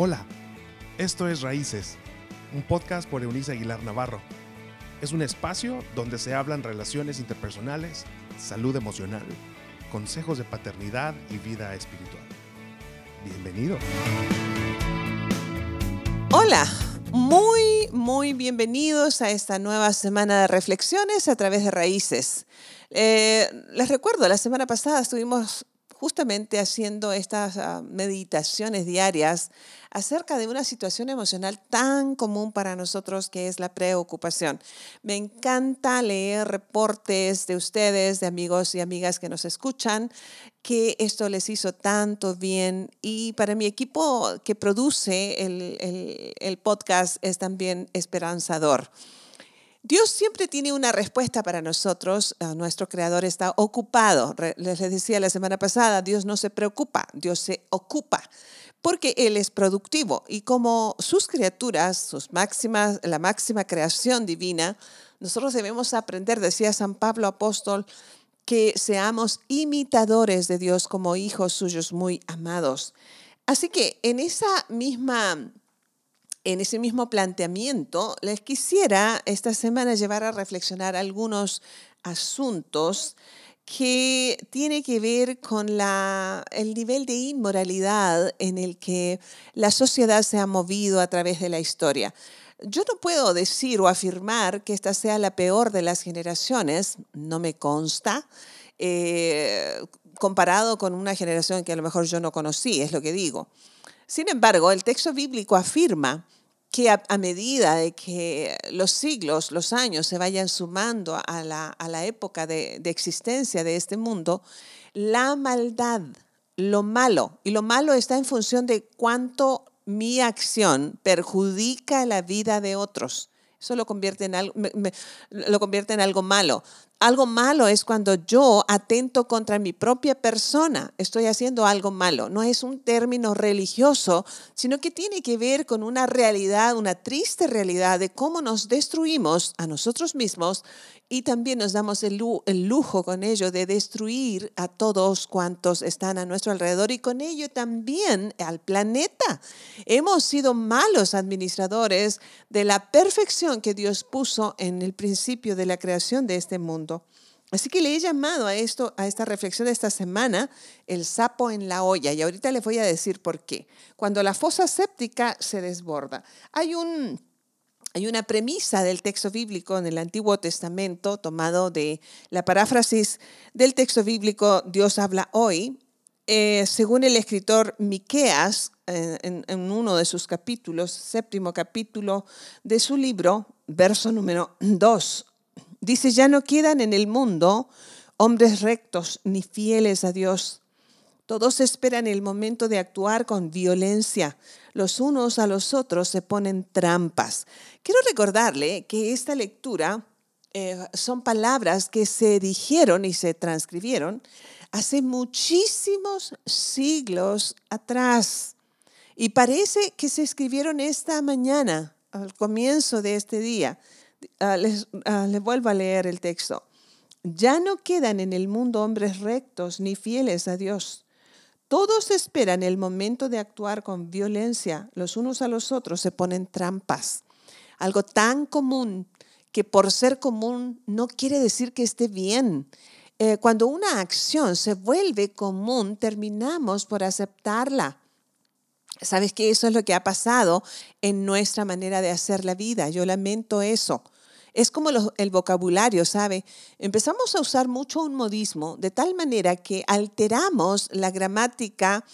Hola, esto es Raíces, un podcast por Eunice Aguilar Navarro. Es un espacio donde se hablan relaciones interpersonales, salud emocional, consejos de paternidad y vida espiritual. Bienvenido. Hola, muy, muy bienvenidos a esta nueva semana de reflexiones a través de Raíces. Eh, les recuerdo, la semana pasada estuvimos justamente haciendo estas ah, meditaciones diarias acerca de una situación emocional tan común para nosotros que es la preocupación. Me encanta leer reportes de ustedes, de amigos y amigas que nos escuchan, que esto les hizo tanto bien y para mi equipo que produce el, el podcast es también esperanzador. Dios siempre tiene una respuesta para nosotros. Ah, nuestro creador está ocupado. Les decía la semana pasada, Dios no se preocupa, Dios se ocupa porque Él es productivo y como sus criaturas, sus máximas, la máxima creación divina, nosotros debemos aprender, decía San Pablo apóstol, que seamos imitadores de Dios como hijos suyos muy amados. Así que en esa misma en ese mismo planteamiento, les quisiera esta semana llevar a reflexionar algunos asuntos que tiene que ver con la, el nivel de inmoralidad en el que la sociedad se ha movido a través de la historia. Yo no puedo decir o afirmar que esta sea la peor de las generaciones, no me consta, eh, comparado con una generación que a lo mejor yo no conocí, es lo que digo. Sin embargo, el texto bíblico afirma que a, medida de que los siglos, los años se vayan sumando a la, época de, de, existencia de este mundo, la maldad, lo malo, y lo malo está en función de cuánto mi acción perjudica la vida de otros. Eso lo convierte en algo, lo convierte en algo malo. Algo malo es cuando yo atento contra mi propia persona, estoy haciendo algo malo. No es un término religioso, sino que tiene que ver con una realidad, una triste realidad de cómo nos destruimos a nosotros mismos y también nos damos el, lujo con ello de destruir a todos cuantos están a nuestro alrededor y con ello también al planeta. Hemos sido malos administradores de la perfección que Dios puso en el principio de la creación de este mundo. Así que le he llamado a esto, a esta reflexión de esta semana, el sapo en la olla. Y ahorita le voy a decir por qué. Cuando la fosa séptica se desborda. Hay un hay una premisa del texto bíblico en el Antiguo Testamento, tomado de la paráfrasis del texto bíblico Dios habla hoy, eh, según el escritor Miqueas, en, en, uno de sus capítulos, séptimo capítulo de su libro, verso número 2, dice, ya no quedan en el mundo hombres rectos ni fieles a Dios. Todos esperan el momento de actuar con violencia los unos a los otros se ponen trampas. Quiero recordarle que esta lectura eh, son palabras que se dijeron y se transcribieron hace muchísimos siglos atrás. Y parece que se escribieron esta mañana, al comienzo de este día. Ah, les, ah, vuelvo a leer el texto. Ya no quedan en el mundo hombres rectos ni fieles a Dios todos esperan el momento de actuar con violencia los unos a los otros, se ponen trampas. Algo tan común que por ser común no quiere decir que esté bien. Eh, cuando una acción se vuelve común, terminamos por aceptarla. Sabes que eso es lo que ha pasado en nuestra manera de hacer la vida. Yo lamento eso. Es como el vocabulario, ¿sabe? Empezamos a usar mucho un modismo de tal manera que alteramos la gramática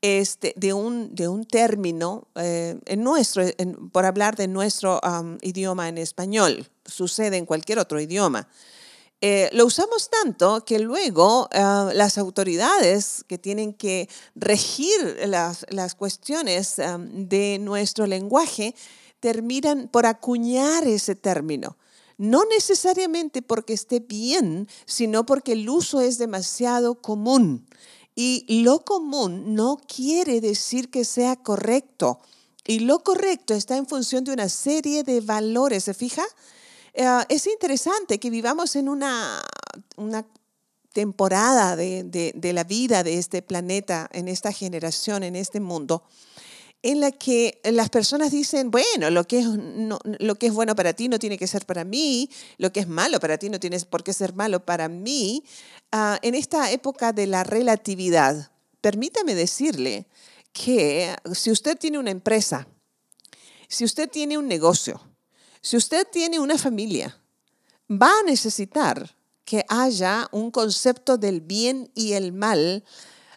este, de, un, término eh, en nuestro, por hablar de nuestro idioma en español. Sucede en cualquier otro idioma. Eh, lo usamos tanto que luego ah, las autoridades que tienen que regir las cuestiones de nuestro lenguaje terminan por acuñar ese término. No necesariamente porque esté bien, sino porque el uso es demasiado común. Y lo común no quiere decir que sea correcto. Y lo correcto está en función de una serie de valores. ¿Se fija? Eh, es interesante que vivamos en una, temporada de, la vida de este planeta, en esta generación, en este mundo, en la que las personas dicen, bueno, lo que, es, lo que es bueno para ti no tiene que ser para mí, lo que es malo para ti no tiene por qué ser malo para mí, ah, en esta época de la relatividad, permítame decirle que si usted tiene una empresa, si usted tiene un negocio, si usted tiene una familia, va a necesitar que haya un concepto del bien y el mal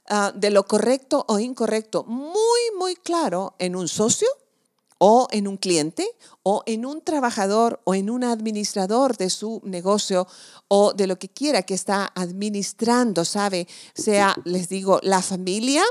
Ah, de lo correcto o incorrecto muy, muy claro en un socio o en un cliente o en un trabajador o en un administrador de su negocio o de lo que quiera que está administrando, ¿sabe? Sea, les digo, la familia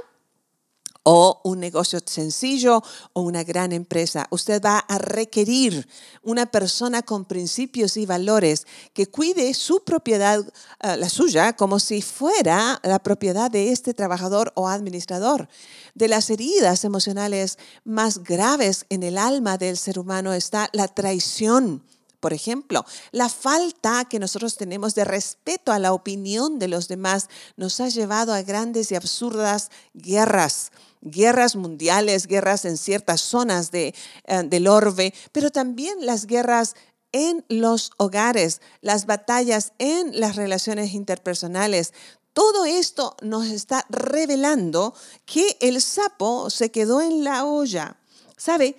o un negocio sencillo o una gran empresa. Usted va a requerir una persona con principios y valores que cuide su propiedad, eh, la suya, como si fuera la propiedad de este trabajador o administrador. De las heridas emocionales más graves en el alma del ser humano está la traición por ejemplo, la falta que nosotros tenemos de respeto a la opinión de los demás nos ha llevado a grandes y absurdas guerras guerras mundiales, guerras en ciertas zonas de, eh, del orbe, pero también las guerras en los hogares, las batallas en las relaciones interpersonales. Todo esto nos está revelando que el sapo se quedó en la olla. ¿Sabe?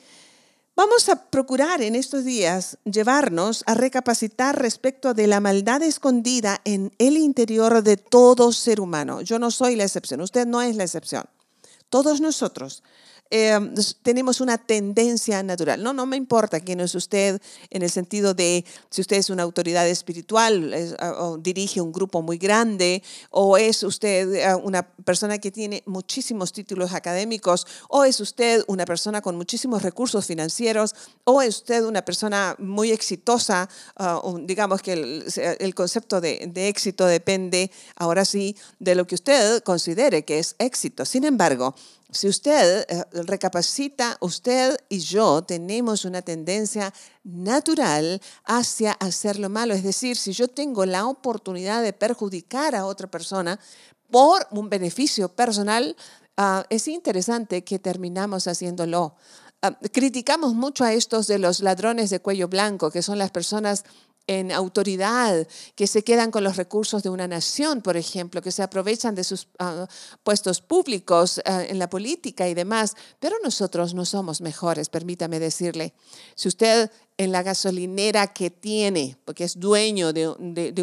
Vamos a procurar en estos días llevarnos a recapacitar respecto de la maldad escondida en el interior de todo ser humano. Yo no soy la excepción, usted no es la excepción todos nosotros eh, tenemos una tendencia natural. No, no me importa quién es usted en el sentido de si usted es una autoridad espiritual o dirige un grupo muy grande o es usted eh, una persona que tiene muchísimos títulos académicos o es usted una persona con muchísimos recursos financieros o es usted una persona muy exitosa. Ah, digamos que el, concepto de, de éxito depende ahora sí de lo que usted considere que es éxito. Sin embargo, si usted eh, recapacita, usted y yo tenemos una tendencia natural hacia hacer lo malo. Es decir, si yo tengo la oportunidad de perjudicar a otra persona por un beneficio personal, ah, es interesante que terminamos haciéndolo. Ah, criticamos mucho a estos de los ladrones de cuello blanco, que son las personas en autoridad, que se quedan con los recursos de una nación, por ejemplo, que se aprovechan de sus ah, puestos públicos ah, en la política y demás. Pero nosotros no somos mejores, permítame decirle. Si usted en la gasolinera que tiene, porque es dueño de,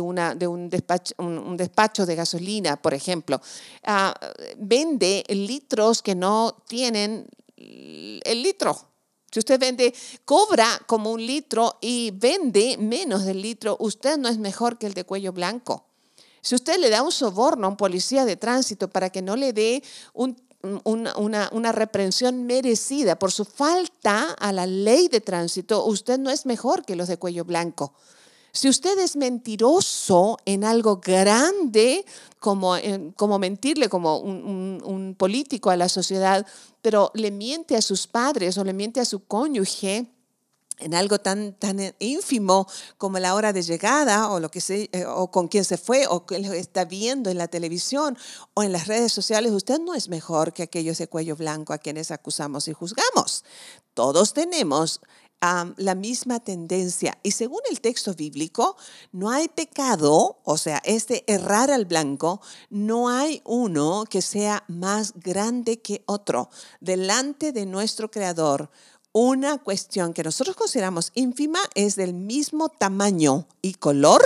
una, de un, despacho, un, despacho, de gasolina, por ejemplo, ah, vende litros que no tienen el litro si usted vende, cobra como un litro y vende menos del litro, usted no es mejor que el de cuello blanco. Si usted le da un soborno a un policía de tránsito para que no le dé una, una, reprensión merecida por su falta a la ley de tránsito, usted no es mejor que los de cuello blanco. Si usted es mentiroso en algo grande, como, como mentirle como un, político a la sociedad, pero le miente a sus padres o le miente a su cónyuge, en algo tan, tan ínfimo como la hora de llegada o, lo que se, eh, o con quién se fue o que está viendo en la televisión o en las redes sociales, usted no es mejor que aquellos de cuello blanco a quienes acusamos y juzgamos. Todos tenemos la misma tendencia. Y según el texto bíblico, no hay pecado, o sea, este errar al blanco, no hay uno que sea más grande que otro. Delante de nuestro Creador, una cuestión que nosotros consideramos ínfima es del mismo tamaño y color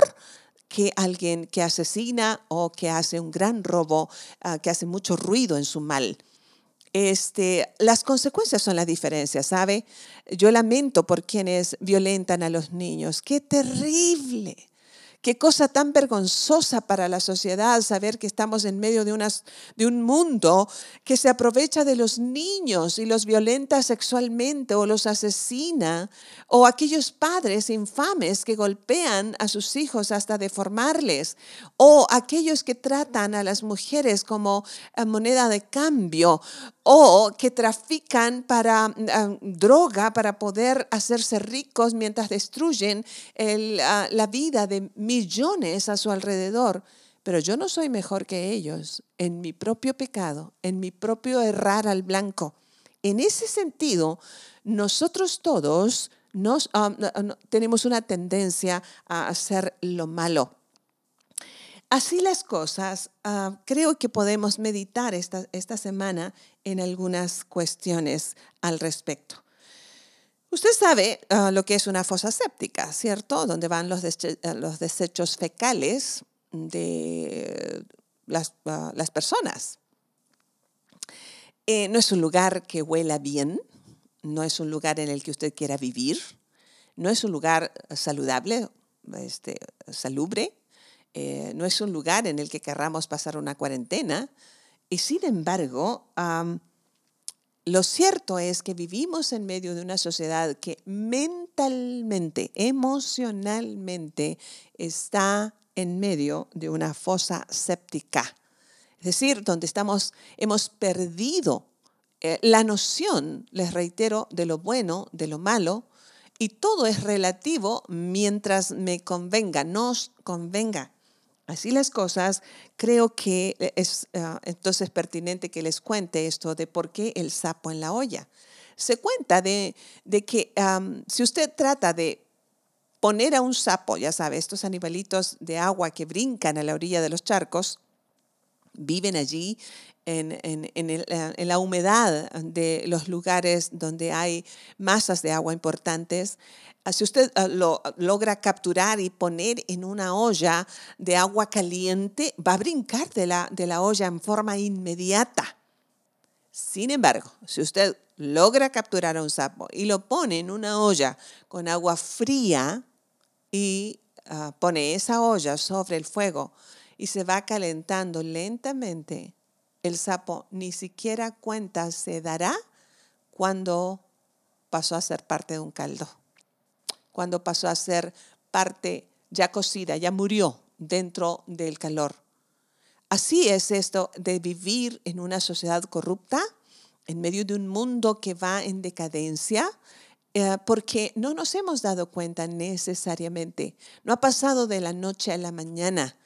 que alguien que asesina o que hace un gran robo, ah, que hace mucho ruido en su mal este, las consecuencias son la diferencia, ¿sabe? Yo lamento por quienes violentan a los niños. ¡Qué terrible! Qué cosa tan vergonzosa para la sociedad saber que estamos en medio de, unas, de un mundo que se aprovecha de los niños y los violenta sexualmente o los asesina, o aquellos padres infames que golpean a sus hijos hasta deformarles, o aquellos que tratan a las mujeres como eh, moneda de cambio, o que trafican para ah, droga para poder hacerse ricos mientras destruyen ah, la vida de millones a su alrededor. Pero yo no soy mejor que ellos en mi propio pecado, en mi propio errar al blanco. en ese sentido, nosotros todos nos, ah, tenemos una tendencia a hacer lo malo. Así las cosas, ah, creo que podemos meditar esta, esta semana en algunas cuestiones al respecto. Usted sabe ah, lo que es una fosa séptica, ¿cierto? Donde van los, los desechos fecales de las, las personas. Eh, no es un lugar que huela bien, no es un lugar en el que usted quiera vivir, no es un lugar saludable, este, salubre, eh, no es un lugar en el que querramos pasar una cuarentena. Y sin embargo, lo cierto es que vivimos en medio de una sociedad que mentalmente, emocionalmente, está en medio de una fosa séptica es decir, donde estamos, hemos perdido eh, la noción, les reitero, de lo bueno, de lo malo, y todo es relativo mientras me convenga, nos convenga. Así las cosas, creo que es ah, entonces pertinente que les cuente esto de por qué el sapo en la olla. Se cuenta de, que si usted trata de poner a un sapo, ya sabe, estos animalitos de agua que brincan a la orilla de los charcos, viven allí en, en, la humedad de los lugares donde hay masas de agua importantes. Ah, si usted ah, lo logra capturar y poner en una olla de agua caliente, va a brincar de la, de la olla en forma inmediata. Sin embargo, si usted logra capturar a un sapo y lo pone en una olla con agua fría y ah, pone esa olla sobre el fuego, y se va calentando lentamente, el sapo ni siquiera cuenta se dará cuando pasó a ser parte de un caldo, cuando pasó a ser parte ya cocida, ya murió dentro del calor. Así es esto de vivir en una sociedad corrupta, en medio de un mundo que va en decadencia, eh, porque no nos hemos dado cuenta necesariamente. No ha pasado de la noche a la mañana.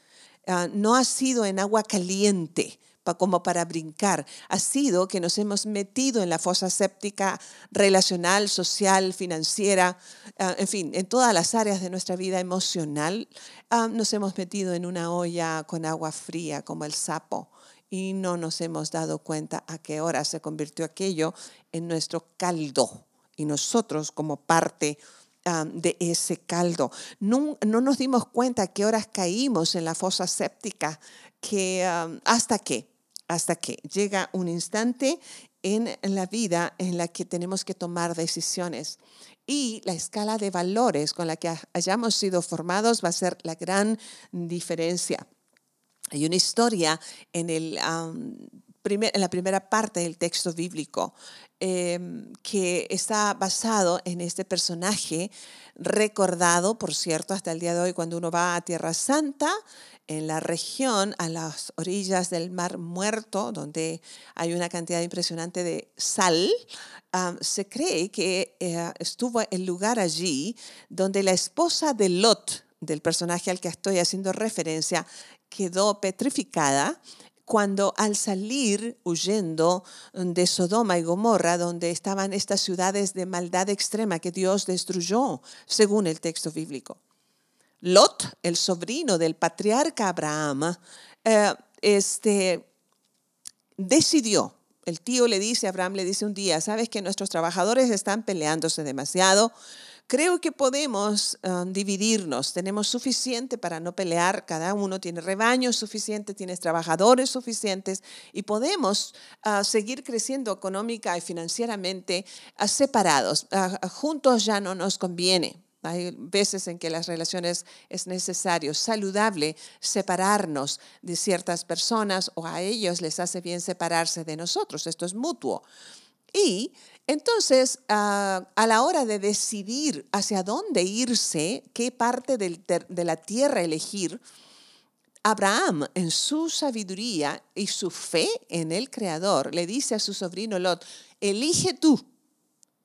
Ah, no ha sido en agua caliente como para brincar, ha sido que nos hemos metido en la fosa séptica relacional, social, financiera, ah, en fin, en todas las áreas de nuestra vida emocional, ah, nos hemos metido en una olla con agua fría como el sapo y no nos hemos dado cuenta a qué hora se convirtió aquello en nuestro caldo. Y nosotros como parte de ese caldo. No, nos dimos cuenta a qué horas caímos en la fosa séptica, que hasta que, hasta que llega un instante en la vida en la que tenemos que tomar decisiones. Y la escala de valores con la que hayamos sido formados va a ser la gran diferencia. Hay una historia en el en la primera parte del texto bíblico, em, que está basado en este personaje recordado, por cierto, hasta el día de hoy cuando uno va a Tierra Santa, en la región a las orillas del Mar Muerto, donde hay una cantidad impresionante de sal, se cree que eh, estuvo el lugar allí donde la esposa de Lot, del personaje al que estoy haciendo referencia, quedó petrificada cuando al salir huyendo de Sodoma y Gomorra, donde estaban estas ciudades de maldad extrema que Dios destruyó, según el texto bíblico. Lot, el sobrino del patriarca Abraham, eh, este, decidió, el tío le dice, Abraham le dice un día, sabes que nuestros trabajadores están peleándose demasiado, Creo que podemos ah, dividirnos. Tenemos suficiente para no pelear. Cada uno tiene rebaños suficientes, tiene trabajadores suficientes y podemos ah, seguir creciendo económica y financieramente ah, separados. juntos ya no nos conviene. Hay veces en que las relaciones es necesario, saludable, separarnos de ciertas personas o a ellos les hace bien separarse de nosotros. Esto es mutuo. Y entonces, ah, a la hora de decidir hacia dónde irse, qué parte de la tierra elegir, Abraham, en su sabiduría y su fe en el Creador, le dice a su sobrino Lot, elige tú.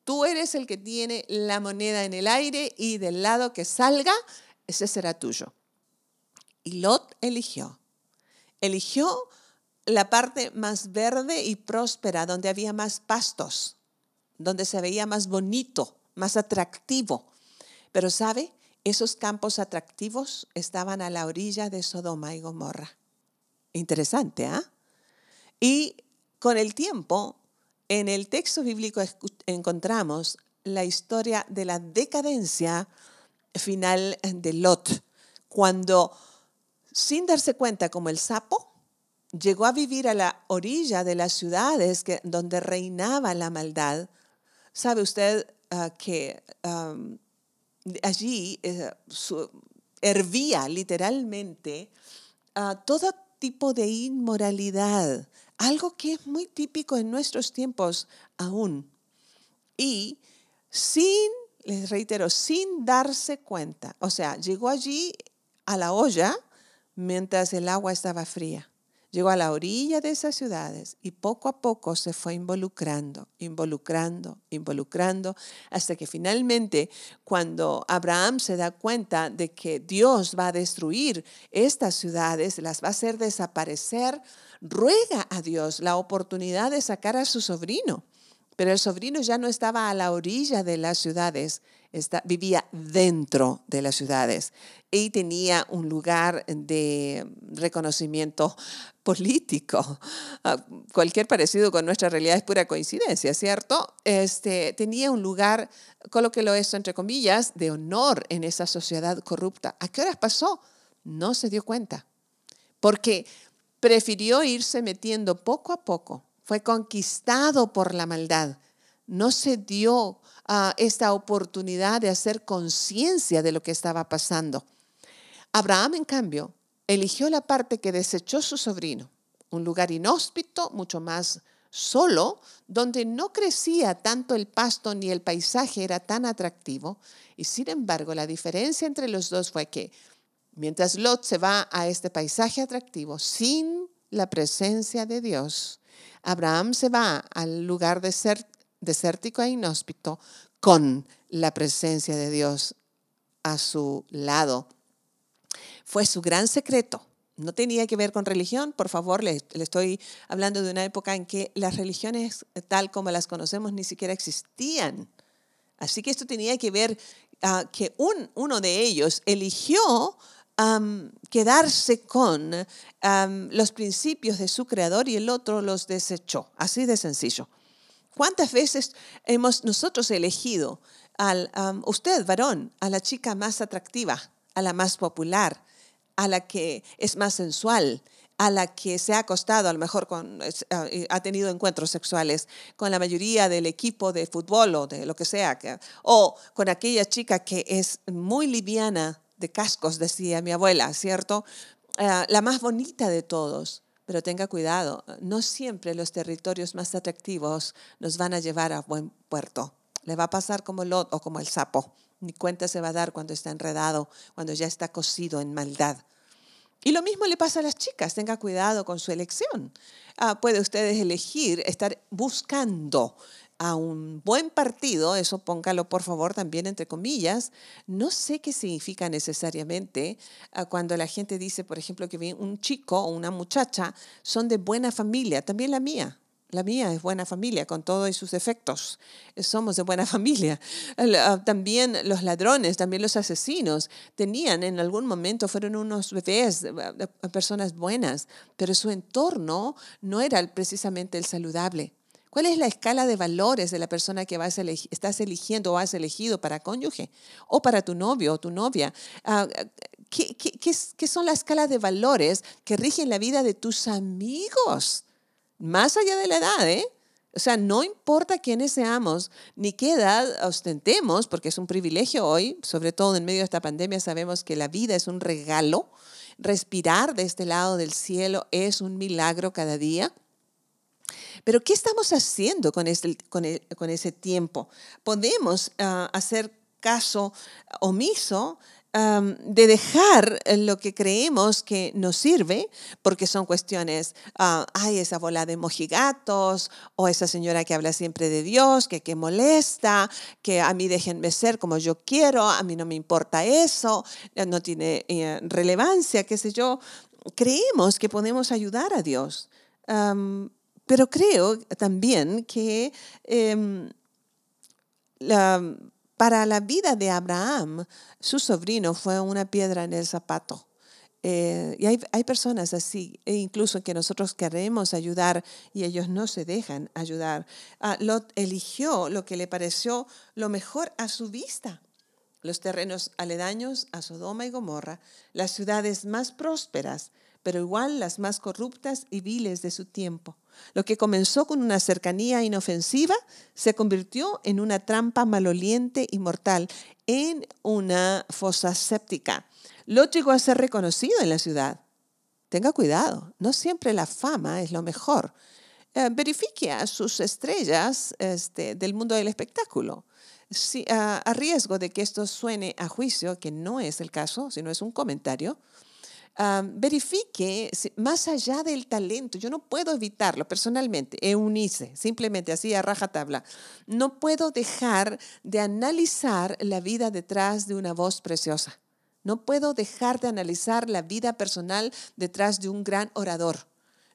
Tú eres el que tiene la moneda en el aire y del lado que salga, ese será tuyo. Y Lot eligió. Eligió la parte más verde y próspera, donde había más pastos donde se veía más bonito, más atractivo. Pero ¿sabe? Esos campos atractivos estaban a la orilla de Sodoma y Gomorra. Interesante, ¿ah? Y con el tiempo, en el texto bíblico encontramos la historia de la decadencia final de Lot, cuando sin darse cuenta como el sapo, llegó a vivir a la orilla de las ciudades que, donde reinaba la maldad. ¿Sabe usted ah, que allí eh, hervía literalmente uh, todo tipo de inmoralidad, algo que es muy típico en nuestros tiempos aún. Y sin, les reitero, sin darse cuenta, o sea, llegó allí a la olla mientras el agua estaba fría. Llegó a la orilla de esas ciudades y poco a poco se fue involucrando, involucrando, involucrando, hasta que finalmente cuando Abraham se da cuenta de que Dios va a destruir estas ciudades, las va a hacer desaparecer, ruega a Dios la oportunidad de sacar a su sobrino. Pero el sobrino ya no estaba a la orilla de las ciudades, vivía dentro de las ciudades y tenía un lugar de reconocimiento político. Ah, cualquier parecido con nuestra realidad es pura coincidencia, ¿cierto? Este, tenía un lugar, colóquelo eso entre comillas, de honor en esa sociedad corrupta. ¿A qué horas pasó? No se dio cuenta, porque prefirió irse metiendo poco a poco fue conquistado por la maldad. No se dio esta oportunidad de hacer conciencia de lo que estaba pasando. Abraham, en cambio, eligió la parte que desechó su sobrino, un lugar inhóspito, mucho más solo, donde no crecía tanto el pasto ni el paisaje era tan atractivo. Y sin embargo, la diferencia entre los dos fue que mientras Lot se va a este paisaje atractivo sin la presencia de Dios, Abraham se va al lugar desértico e inhóspito con la presencia de Dios a su lado. Fue su gran secreto. No tenía que ver con religión, por favor, le, estoy hablando de una época en que las religiones tal como las conocemos ni siquiera existían. Así que esto tenía que ver uh, que un, uno de ellos eligió quedarse con los principios de su creador y el otro los desechó. Así de sencillo. ¿Cuántas veces hemos nosotros elegido al usted, varón, a la chica más atractiva, a la más popular, a la que es más sensual, a la que se ha acostado, a lo mejor con, ah, ha tenido encuentros sexuales con la mayoría del equipo de fútbol o de lo que sea, o con aquella chica que es muy liviana de cascos, decía mi abuela, ¿cierto? Eh, la más bonita de todos. Pero tenga cuidado, no siempre los territorios más atractivos nos van a llevar a buen puerto. Le va a pasar como Lot o como el sapo. Ni cuenta se va a dar cuando está enredado, cuando ya está cocido en maldad. Y lo mismo le pasa a las chicas, tenga cuidado con su elección. Ah, puede ustedes elegir estar buscando a un buen partido, eso póngalo por favor también entre comillas, no sé qué significa necesariamente ah, cuando la gente dice, por ejemplo, que un chico o una muchacha son de buena familia, también la mía. La mía es buena familia, con todos sus efectos. Somos de buena familia. Ah, también los ladrones, también los asesinos, tenían en algún momento, fueron unos bebés, personas buenas, pero su entorno no era precisamente el saludable. ¿Cuál es la escala de valores de la persona que vas estás eligiendo o has elegido para cónyuge o para tu novio o tu novia? Ah, ¿qué, qué son las escalas de valores que rigen la vida de tus amigos? Más allá de la edad, ¿eh? O sea, no importa quiénes seamos ni qué edad ostentemos, porque es un privilegio hoy, sobre todo en medio de esta pandemia, sabemos que la vida es un regalo. Respirar de este lado del cielo es un milagro cada día. Pero ¿qué estamos haciendo con, este, con, e, ese tiempo? Podemos ah, hacer caso omiso de dejar lo que creemos que nos sirve, porque son cuestiones, uh, ay, esa bola de mojigatos, o esa señora que habla siempre de Dios, que, que molesta, que a mí déjenme ser como yo quiero, a mí no me importa eso, no tiene eh, relevancia, qué sé yo. Creemos que podemos ayudar a Dios. Pero creo también que em, para la vida de Abraham, su sobrino fue una piedra en el zapato. Eh, y hay, hay, personas así, e incluso que nosotros queremos ayudar y ellos no se dejan ayudar. Ah, Lot eligió lo que le pareció lo mejor a su vista. Los terrenos aledaños a Sodoma y Gomorra, las ciudades más prósperas, pero igual las más corruptas y viles de su tiempo. Lo que comenzó con una cercanía inofensiva se convirtió en una trampa maloliente y mortal, en una fosa séptica. Lot llegó a ser reconocido en la ciudad. Tenga cuidado, no siempre la fama es lo mejor. Eh, verifique a sus estrellas este, del mundo del espectáculo. a riesgo de que esto suene a juicio, que no es el caso, sino es un comentario, verifique más allá del talento. Yo no puedo evitarlo personalmente, Eunice, simplemente así a rajatabla. No puedo dejar de analizar la vida detrás de una voz preciosa. No puedo dejar de analizar la vida personal detrás de un gran orador.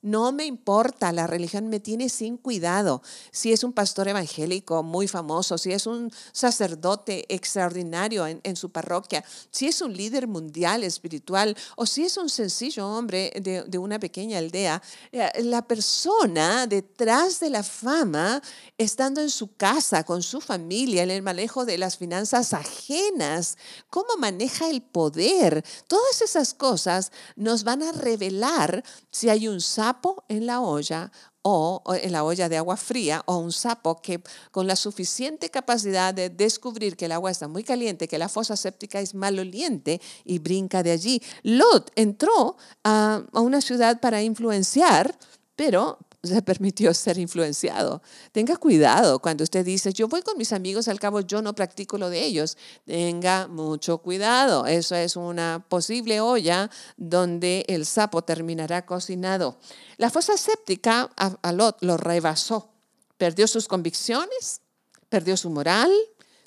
No me importa, la religión me tiene sin cuidado. Si es un pastor evangélico muy famoso, si es un sacerdote extraordinario en, su parroquia, si es un líder mundial espiritual o si es un sencillo hombre de, una pequeña aldea, eh, la persona detrás de la fama, estando en su casa, con su familia, en el manejo de las finanzas ajenas, cómo maneja el poder, todas esas cosas nos van a revelar si hay un sapo en la olla o en la olla de agua fría o un sapo que con la suficiente capacidad de descubrir que el agua está muy caliente, que la fosa séptica es maloliente y brinca de allí. Lot entró a, a una ciudad para influenciar, pero se permitió ser influenciado. Tenga cuidado cuando usted dice, yo voy con mis amigos, al cabo yo no practico lo de ellos. Tenga mucho cuidado. Eso es una posible olla donde el sapo terminará cocinado. La fosa séptica a Lot lo rebasó. Perdió sus convicciones, perdió su moral,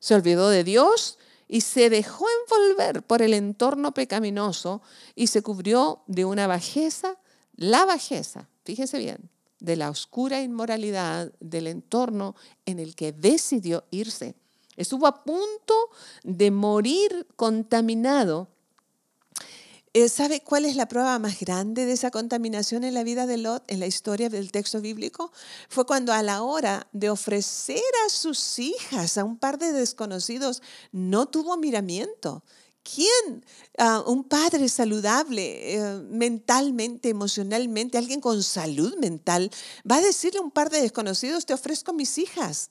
se olvidó de Dios y se dejó envolver por el entorno pecaminoso y se cubrió de una bajeza, la bajeza, fíjese bien, de la oscura inmoralidad del entorno en el que decidió irse. Estuvo a punto de morir contaminado. Eh, ¿Sabe cuál es la prueba más grande de esa contaminación en la vida de Lot, en la historia del texto bíblico? Fue cuando a la hora de ofrecer a sus hijas a un par de desconocidos, no tuvo miramiento. ¿Quién, ah, un padre saludable eh, mentalmente, emocionalmente, alguien con salud mental, va a decirle a un par de desconocidos, te ofrezco mis hijas?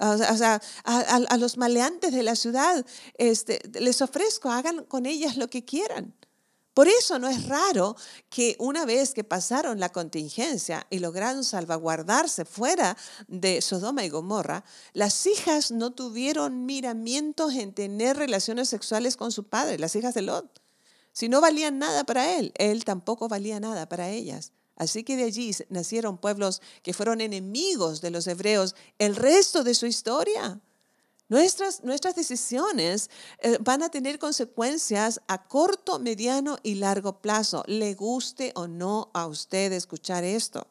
O sea, a, los maleantes de la ciudad, este, les ofrezco, hagan con ellas lo que quieran. Por eso no es raro que una vez que pasaron la contingencia y lograron salvaguardarse fuera de Sodoma y Gomorra, las hijas no tuvieron miramientos en tener relaciones sexuales con su padre, las hijas de Lot. Si no valían nada para él, él tampoco valía nada para ellas. Así que de allí nacieron pueblos que fueron enemigos de los hebreos el resto de su historia. Nuestras, nuestras decisiones eh, van a tener consecuencias a corto, mediano y largo plazo, le guste o no a usted escuchar esto.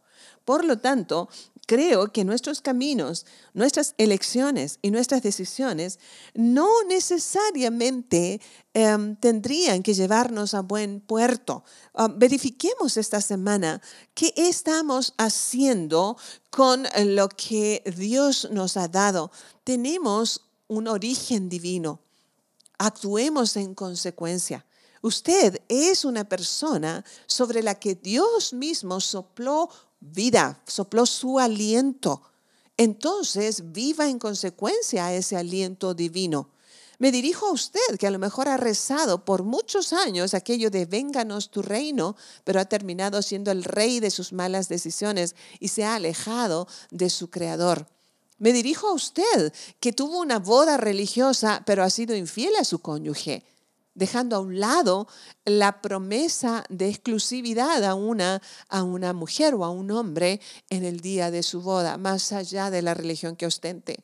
Por lo tanto, creo que nuestros caminos, nuestras elecciones y nuestras decisiones no necesariamente em, tendrían que llevarnos a buen puerto. Ah, verifiquemos esta semana qué estamos haciendo con lo que Dios nos ha dado. Tenemos un origen divino. Actuemos en consecuencia. Usted es una persona sobre la que Dios mismo sopló vida, sopló su aliento. Entonces, viva en consecuencia ese aliento divino. Me dirijo a usted, que a lo mejor ha rezado por muchos años aquello de vénganos tu reino, pero ha terminado siendo el rey de sus malas decisiones y se ha alejado de su creador. Me dirijo a usted, que tuvo una boda religiosa, pero ha sido infiel a su cónyuge, dejando a un lado la promesa de exclusividad a una, a una mujer o a un hombre en el día de su boda, más allá de la religión que ostente.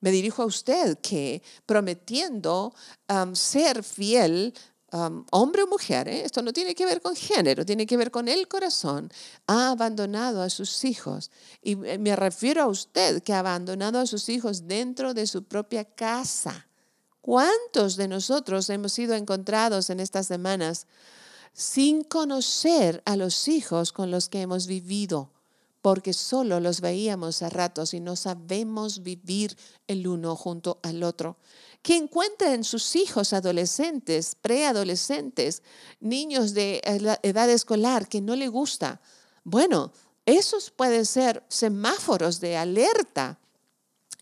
Me dirijo a usted que prometiendo um, ser fiel um, hombre o mujer, ¿eh? esto no tiene que ver con género, tiene que ver con el corazón, ha abandonado a sus hijos. Y me refiero a usted que ha abandonado a sus hijos dentro de su propia casa. ¿Cuántos de nosotros hemos sido encontrados en estas semanas sin conocer a los hijos con los que hemos vivido? Porque solo los veíamos a ratos y no sabemos vivir el uno junto al otro. Que encuentra en sus hijos adolescentes, preadolescentes, niños de edad escolar que no le gusta. Bueno, esos pueden ser semáforos de alerta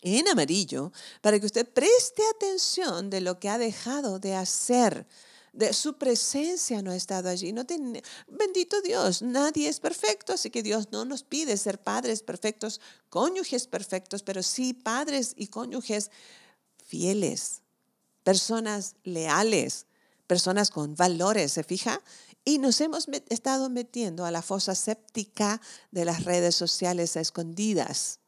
en amarillo para que usted preste atención de lo que ha dejado de hacer de su presencia no ha estado allí. No bendito Dios, nadie es perfecto, así que Dios no nos pide ser padres perfectos, cónyuges perfectos, pero sí padres y cónyuges fieles, personas leales, personas con valores, ¿se fija? Y nos hemos estado metiendo a la fosa séptica de las redes sociales a escondidas,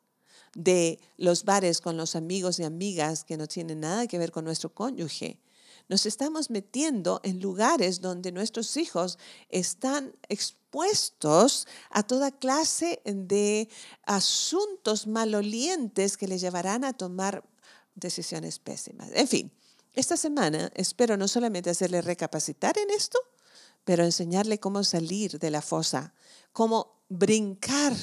de los bares con los amigos y amigas que no tienen nada que ver con nuestro cónyuge nos estamos metiendo en lugares donde nuestros hijos están expuestos a toda clase de asuntos malolientes que les llevarán a tomar decisiones pésimas. En fin, esta semana espero no solamente hacerle recapacitar en esto, pero enseñarle cómo salir de la fosa, cómo brincar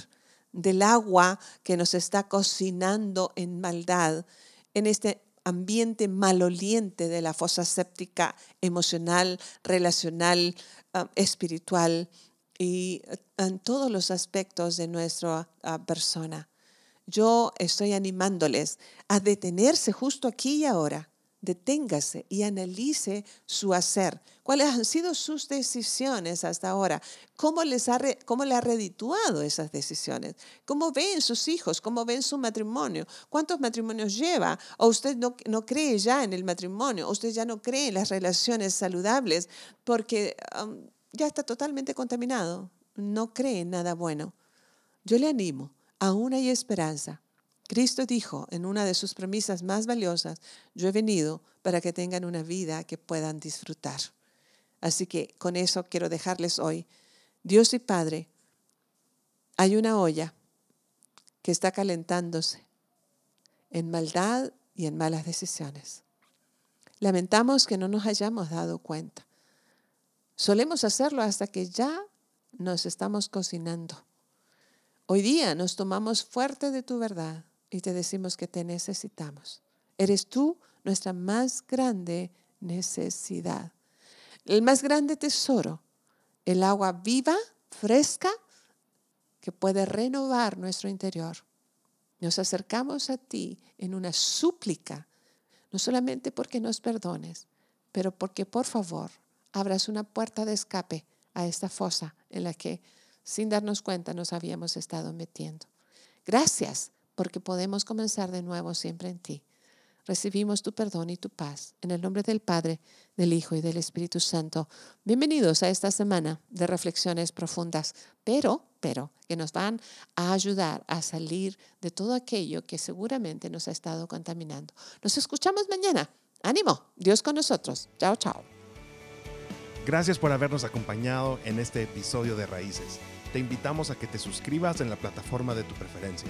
del agua que nos está cocinando en maldad en este ambiente maloliente de la fosa séptica emocional, relacional, ah, espiritual y ah, en todos los aspectos de nuestra ah, persona. Yo estoy animándoles a detenerse justo aquí y ahora deténgase y analice su hacer. ¿Cuáles han sido sus decisiones hasta ahora? ¿Cómo, les ha, cómo le ha redituado esas decisiones? ¿Cómo ven sus hijos? ¿Cómo ven su matrimonio? ¿Cuántos matrimonios lleva? ¿O usted no, no cree ya en el matrimonio? ¿O usted ya no cree en las relaciones saludables porque um, ya está totalmente contaminado? No cree en nada bueno. Yo le animo, aún hay esperanza. Cristo dijo en una de sus premisas más valiosas, yo he venido para que tengan una vida que puedan disfrutar. Así que con eso quiero dejarles hoy. Dios y Padre, hay una olla que está calentándose en maldad y en malas decisiones. Lamentamos que no nos hayamos dado cuenta. Solemos hacerlo hasta que ya nos estamos cocinando. Hoy día nos tomamos fuerte de tu verdad y te decimos que te necesitamos. Eres tú nuestra más grande necesidad. El más grande tesoro, el agua viva, fresca, que puede renovar nuestro interior. Nos acercamos a ti en una súplica, no solamente porque nos perdones, pero porque por favor abras una puerta de escape a esta fosa en la que sin darnos cuenta nos habíamos estado metiendo. Gracias porque podemos comenzar de nuevo siempre en ti. Recibimos tu perdón y tu paz. En el nombre del Padre, del Hijo y del Espíritu Santo. Bienvenidos a esta semana de reflexiones profundas, pero, pero, que nos van a ayudar a salir de todo aquello que seguramente nos ha estado contaminando. Nos escuchamos mañana. Ánimo, Dios con nosotros. Chao, chao. Gracias por habernos acompañado en este episodio de Raíces. Te invitamos a que te suscribas en la plataforma de tu preferencia